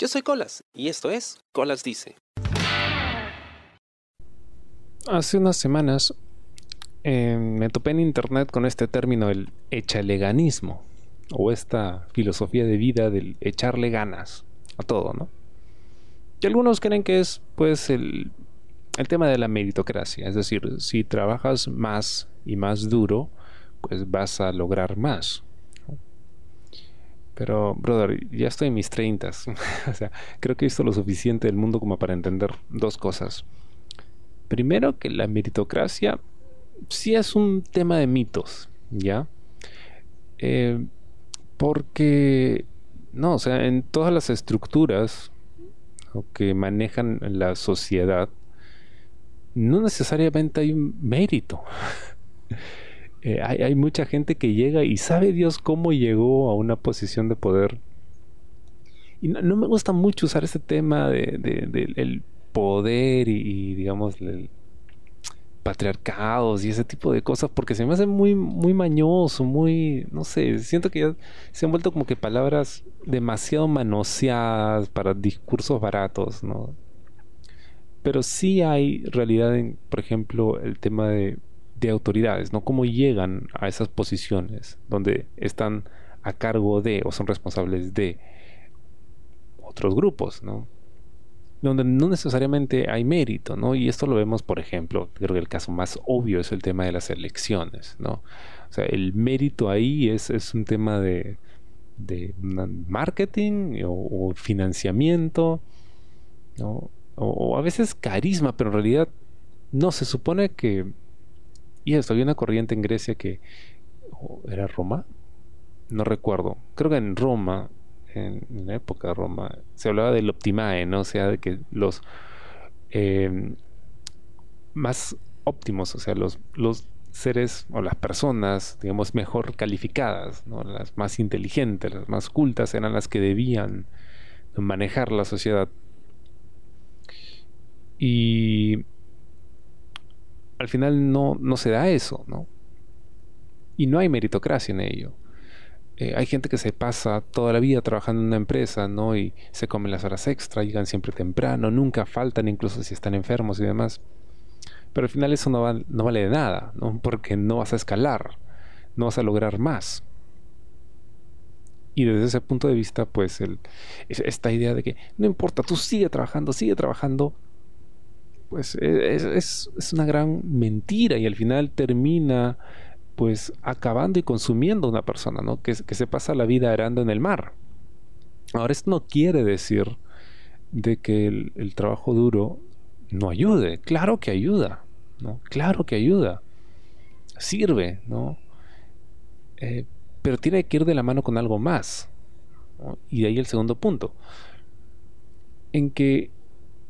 Yo soy Colas y esto es Colas Dice. Hace unas semanas eh, me topé en internet con este término, el echaleganismo, o esta filosofía de vida del echarle ganas a todo, ¿no? Y algunos creen que es, pues, el tema de la meritocracia, es decir, si trabajas más y más duro, pues vas a lograr más. Pero, brother, ya estoy en mis treintas. o sea, creo que he visto lo suficiente del mundo como para entender dos cosas. Primero, que la meritocracia sí es un tema de mitos, ¿ya? Eh, porque, no, o sea, en todas las estructuras que manejan la sociedad, no necesariamente hay un mérito. Eh, hay, mucha gente que llega y sabe Dios cómo llegó a una posición de poder. Y no, me gusta mucho usar ese tema del de, poder y, digamos, el patriarcados y ese tipo de cosas porque se me hace muy, muy mañoso, muy, no sé, siento que ya se han vuelto como que palabras demasiado manoseadas para discursos baratos, ¿no? Pero sí hay realidad en, por ejemplo, el tema de de autoridades, ¿no? Cómo llegan a esas posiciones donde están a cargo de o son responsables de otros grupos, ¿no? Donde no necesariamente hay mérito, ¿no? Y esto lo vemos, por ejemplo, creo que el caso más obvio es el tema de las elecciones, ¿no? O sea, el mérito ahí es, es un tema de, de marketing o, financiamiento, ¿no? o a veces carisma, pero en realidad no, se supone que y esto, había una corriente en Grecia que... ¿Era Roma? No recuerdo. Creo que en Roma, en, la época de Roma, se hablaba del optimae, ¿no? O sea, de que los em, más óptimos, o sea, los, los seres o las personas, digamos, mejor calificadas, ¿no? las más inteligentes, las más cultas, eran las que debían manejar la sociedad. Y al final no, no se da eso, ¿no? Y no hay meritocracia en ello. Eh, hay gente que se pasa toda la vida trabajando en una empresa, ¿no? Y se comen las horas extra, llegan siempre temprano, nunca faltan, incluso si están enfermos y demás. Pero al final eso no, no vale de nada, ¿no? Porque no vas a escalar, no vas a lograr más. Y desde ese punto de vista, pues el, esta idea de que no importa, tú sigue trabajando, sigue trabajando, pues e, es, una gran mentira y al final termina pues acabando y consumiendo a una persona, ¿no? Que, se pasa la vida arando en el mar. Ahora, esto no quiere decir de que el, trabajo duro no ayude. Claro que ayuda, ¿no? Claro que ayuda. Sirve, ¿no? Eh, pero tiene que ir de la mano con algo más. Y de ahí el segundo punto. En que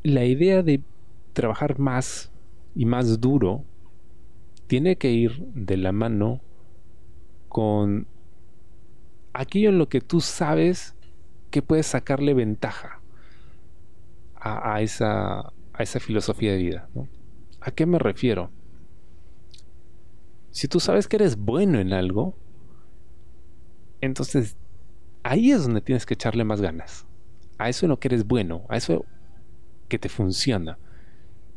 la idea de trabajar más y más duro tiene que ir de la mano con aquello en lo que tú sabes que puedes sacarle ventaja a, esa, a esa, filosofía de vida. ¿A qué me refiero? Si tú sabes que eres bueno en algo, entonces ahí es donde tienes que echarle más ganas. A eso en lo que eres bueno, a eso que te funciona.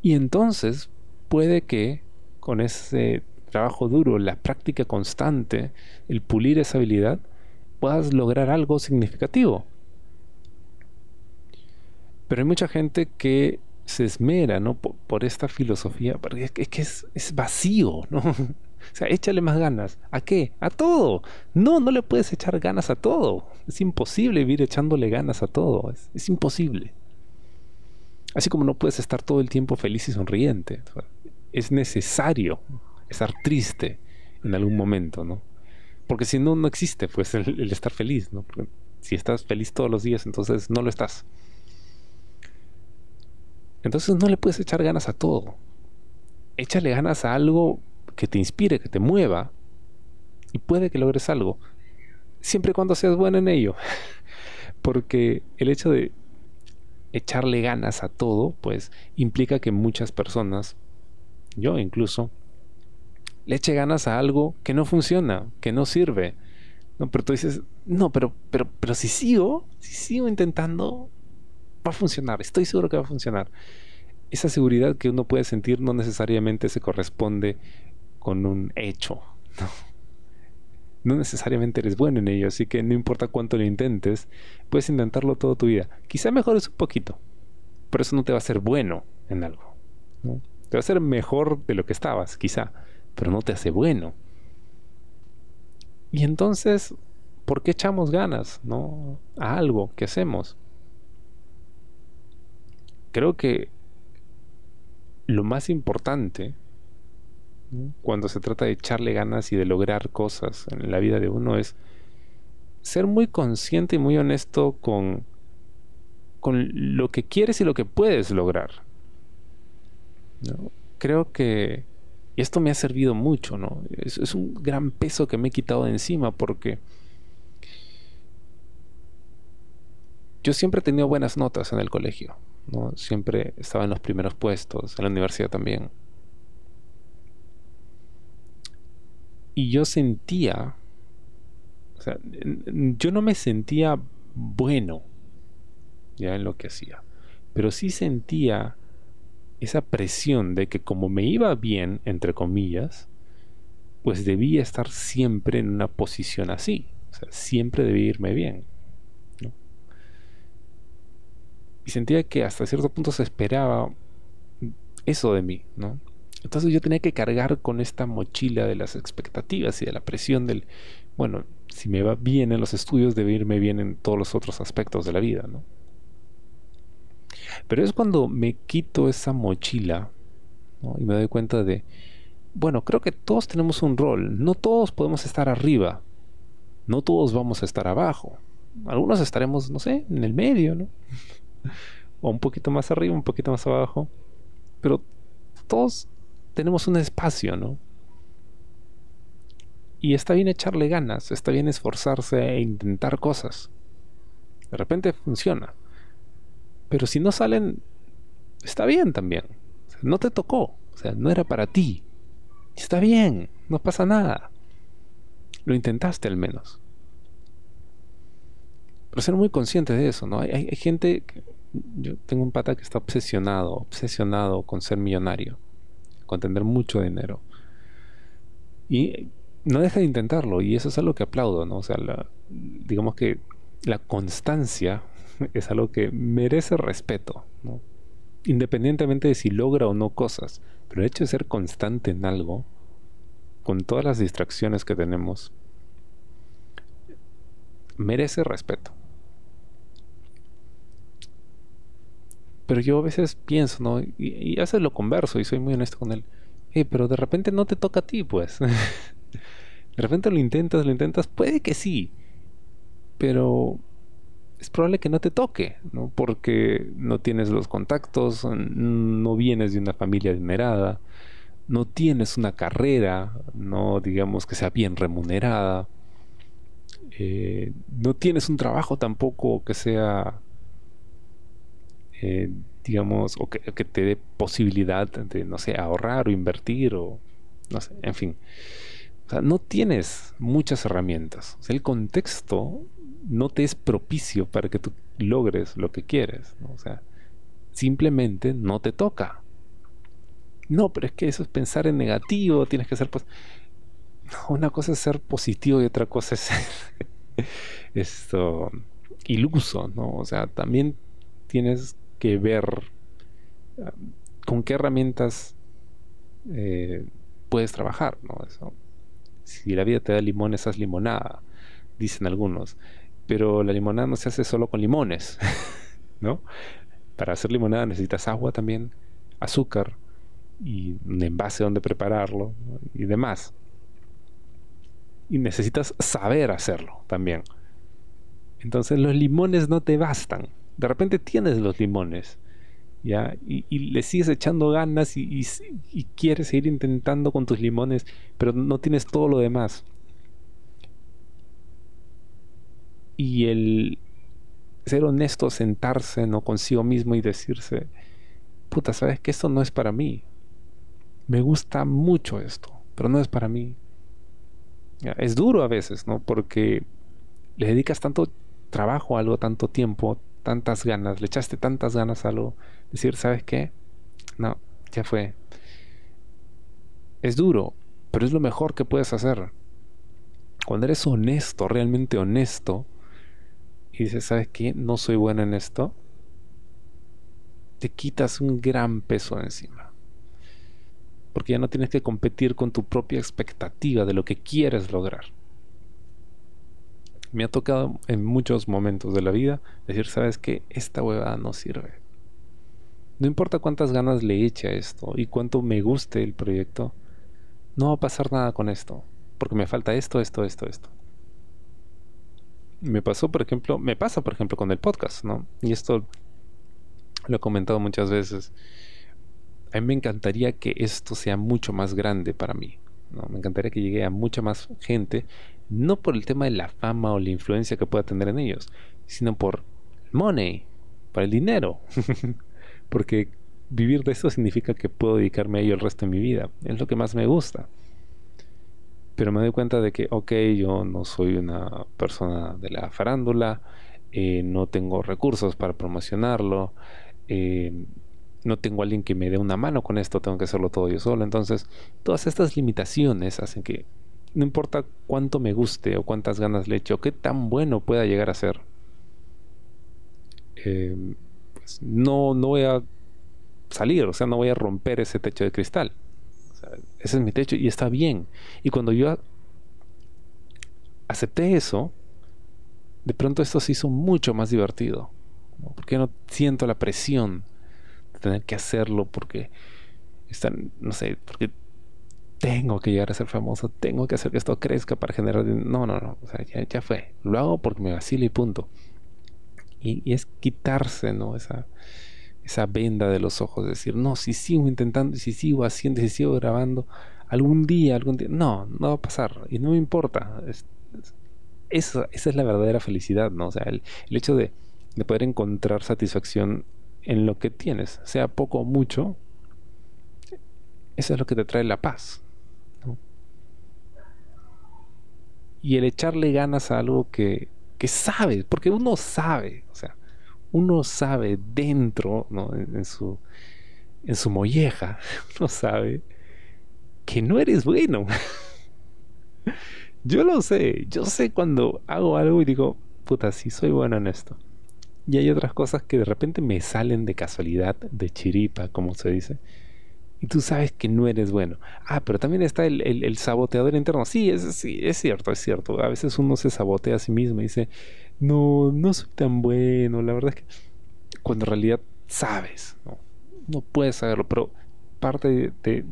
Y entonces puede que con ese trabajo duro, la práctica constante, el pulir esa habilidad, puedas lograr algo significativo. Pero hay mucha gente que se esmera ¿no? por, esta filosofía, porque es, que es, vacío, ¿no? O sea, échale más ganas. ¿A qué? A todo. No, no le puedes echar ganas a todo. Es imposible vivir echándole ganas a todo. es imposible. Así como no puedes estar todo el tiempo feliz y sonriente. Es necesario estar triste en algún momento, ¿no? Porque si no, no existe pues el, estar feliz, ¿no? si estás feliz todos los días, entonces no lo estás. Entonces no le puedes echar ganas a todo. Échale ganas a algo que te inspire, que te mueva, y puede que logres algo. Siempre y cuando seas bueno en ello. Porque el hecho de echarle ganas a todo, pues implica que muchas personas, yo incluso, le eche ganas a algo que no funciona, que no sirve. No, pero tú dices, no, pero, pero, pero si sigo, si sigo intentando, va a funcionar, estoy seguro que va a funcionar. Esa seguridad que uno puede sentir no necesariamente se corresponde con un hecho. No, no necesariamente eres bueno en ello, así que no importa cuánto lo intentes, puedes intentarlo toda tu vida. Quizá mejores un poquito, pero eso no te va a hacer bueno en algo. Te va a hacer mejor de lo que estabas, quizá, pero no te hace bueno. Y entonces, ¿por qué echamos ganas ¿no? a algo que hacemos? Creo que lo más importante cuando se trata de echarle ganas y de lograr cosas en la vida de uno es ser muy consciente y muy honesto con, con lo que quieres y lo que puedes lograr. Creo que esto me ha servido mucho, ¿no? Es, es, un gran peso que me he quitado de encima porque yo siempre he tenido buenas notas en el colegio, ¿no? Siempre estaba en los primeros puestos, en la universidad también. Y yo sentía, o sea, yo no me sentía bueno ya en lo que hacía, pero sí sentía esa presión de que como me iba bien, entre comillas, pues debía estar siempre en una posición así, o sea, siempre debía irme bien. Y sentía que hasta cierto punto se esperaba eso de mí, ¿no? Entonces yo tenía que cargar con esta mochila de las expectativas y de la presión del, bueno, si me va bien en los estudios, debe irme bien en todos los otros aspectos de la vida, ¿no? Pero es cuando me quito esa mochila y me doy cuenta de, bueno, creo que todos tenemos un rol, no todos podemos estar arriba, no todos vamos a estar abajo, algunos estaremos, no sé, en el medio, ¿no? o un poquito más arriba, un poquito más abajo, pero todos tenemos un espacio, ¿no? Y está bien echarle ganas, está bien esforzarse e intentar cosas. De repente funciona. Pero si no salen, está bien también. no te tocó, o sea, no era para ti. Está bien, no pasa nada. Lo intentaste al menos. Pero ser muy consciente de eso, ¿no? Hay, gente, yo tengo un pata que está obsesionado, obsesionado con ser millonario con tener mucho dinero. Y no deja de intentarlo, y eso es algo que aplaudo, ¿no? O sea, digamos que la constancia es algo que merece respeto. Independientemente de si logra o no cosas, pero el hecho de ser constante en algo, con todas las distracciones que tenemos, merece respeto. Pero yo a veces pienso, ¿no? Y, a veces lo converso y soy muy honesto con él. Eh, pero de repente no te toca a ti, pues. de repente lo intentas, lo intentas, puede que sí. Pero es probable que no te toque, ¿no? Porque no tienes los contactos, no vienes de una familia adinerada, no tienes una carrera, no digamos que sea bien remunerada, eh, no tienes un trabajo tampoco que sea eh, digamos, o que, te dé posibilidad de, no sé, ahorrar o invertir o, no sé, en fin. O sea, no tienes muchas herramientas. O sea, el contexto no te es propicio para que tú logres lo que quieres. O sea, simplemente no te toca. No, pero es que eso es pensar en negativo, tienes que ser... Pues... una cosa es ser positivo y otra cosa es ser esto iluso, ¿no? O sea, también tienes que ver con qué herramientas eh, puedes trabajar, ¿no? Eso. Si la vida te da limones, haz limonada, dicen algunos. Pero la limonada no se hace solo con limones, ¿no? Para hacer limonada necesitas agua también, azúcar y un envase donde prepararlo y demás. Y necesitas saber hacerlo también. Entonces los limones no te bastan de repente tienes los limones, ¿ya? Y, le sigues echando ganas y, quieres seguir intentando con tus limones, pero no tienes todo lo demás. Y el ser honesto, sentarse ¿no? consigo mismo y decirse, puta, sabes que esto no es para mí. Me gusta mucho esto, pero no es para mí. Es duro a veces, ¿no? Porque le dedicas tanto trabajo a algo, tanto tiempo, tantas ganas, le echaste tantas ganas a algo, decir, ¿sabes qué? No, ya fue. Es duro, pero es lo mejor que puedes hacer. Cuando eres honesto, realmente honesto, y dices, ¿sabes qué? No soy bueno en esto, te quitas un gran peso encima. Porque ya no tienes que competir con tu propia expectativa de lo que quieres lograr. Me ha tocado en muchos momentos de la vida decir, ¿sabes qué? Esta huevada no sirve. No importa cuántas ganas le eche a esto y cuánto me guste el proyecto, no va a pasar nada con esto. Porque me falta esto, esto, esto, esto. Me pasó, por ejemplo, me pasa, por ejemplo, con el podcast, ¿no? Y esto lo he comentado muchas veces. A mí me encantaría que esto sea mucho más grande para mí. ¿no? Me encantaría que llegue a mucha más gente, no por el tema de la fama o la influencia que pueda tener en ellos, sino por money, por el dinero. Porque vivir de eso significa que puedo dedicarme a ello el resto de mi vida. Es lo que más me gusta. Pero me doy cuenta de que, ok, yo no soy una persona de la farándula, eh, no tengo recursos para promocionarlo, eh, no tengo alguien que me dé una mano con esto, tengo que hacerlo todo yo solo. Entonces, todas estas limitaciones hacen que no importa cuánto me guste o cuántas ganas le eche o qué tan bueno pueda llegar a ser, eh, pues, no, no voy a salir, o sea, no voy a romper ese techo de cristal. ese es mi techo y está bien. Y cuando yo acepté eso, de pronto esto se hizo mucho más divertido. Porque no siento la presión de tener que hacerlo porque están, no sé, porque tengo que llegar a ser famoso, tengo que hacer que esto crezca para generar... No, no, no, o sea, ya, fue. Lo hago porque me vacila y punto. Y, es quitarse, ¿no? Esa, esa venda de los ojos, decir, no, si sigo intentando, si sigo haciendo, si sigo grabando, algún día, algún día, no, no va a pasar y no me importa. esa, es la verdadera felicidad, ¿no? O sea, el, hecho de, de, poder encontrar satisfacción en lo que tienes, sea poco o mucho, eso es lo que te trae la paz. Y el echarle ganas a algo que, que sabes, porque uno sabe, o sea, uno sabe dentro, en, su, en su molleja, uno sabe que no eres bueno. yo lo sé, yo sé cuando hago algo y digo, puta, sí soy bueno en esto. Y hay otras cosas que de repente me salen de casualidad, de chiripa, como se dice. Y tú sabes que no eres bueno. Ah, pero también está el, el, saboteador interno. Sí es, sí, es cierto, es cierto. A veces uno se sabotea a sí mismo y dice, no, no soy tan bueno. La verdad es que cuando en realidad sabes, no, no puedes saberlo, pero parte de,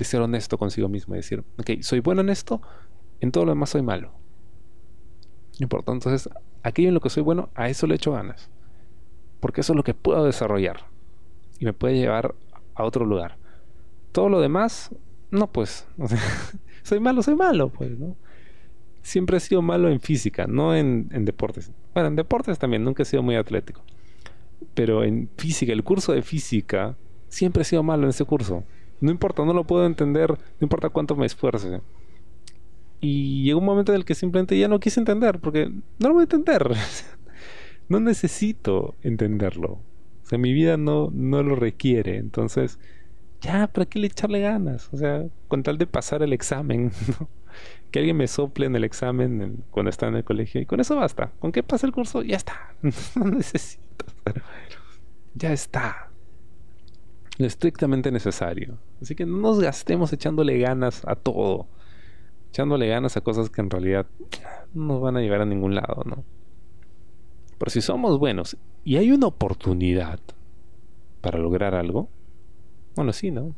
ser honesto consigo mismo y decir, ok, soy bueno en esto, en todo lo demás soy malo. No importa, entonces, aquello en lo que soy bueno, a eso le echo ganas. Porque eso es lo que puedo desarrollar. Y me puede llevar a otro lugar. Todo lo demás, no, pues. soy malo, soy malo, pues, ¿no? siempre he sido malo en física, no en, deportes. Bueno, en deportes también, nunca he sido muy atlético. Pero en física, el curso de física, siempre he sido malo en ese curso. No importa, no lo puedo entender, no importa cuánto me esfuerce. Y llegó un momento en el que simplemente ya no quise entender, porque no lo voy a entender. no necesito entenderlo. O sea, mi vida no, no lo requiere. Entonces, ya, ¿para qué le echarle ganas? O sea, con tal de pasar el examen, que alguien me sople en el examen cuando está en el colegio y con eso basta. Con que pase el curso, ya está. no necesito. ya está. Lo estrictamente necesario. Así que no nos gastemos echándole ganas a todo. Echándole ganas a cosas que en realidad no nos van a llevar a ningún lado, ¿no? Pero si somos buenos y hay una oportunidad para lograr algo, bueno, sí, ¿no?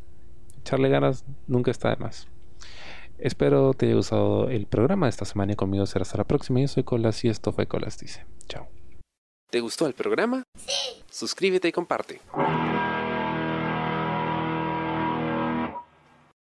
Echarle ganas nunca está de más. Espero te haya gustado el programa de esta semana y conmigo será hasta la próxima. Yo soy Colas y esto fue Colas Dice. Chao. ¿Te gustó el programa? Sí. Suscríbete y comparte.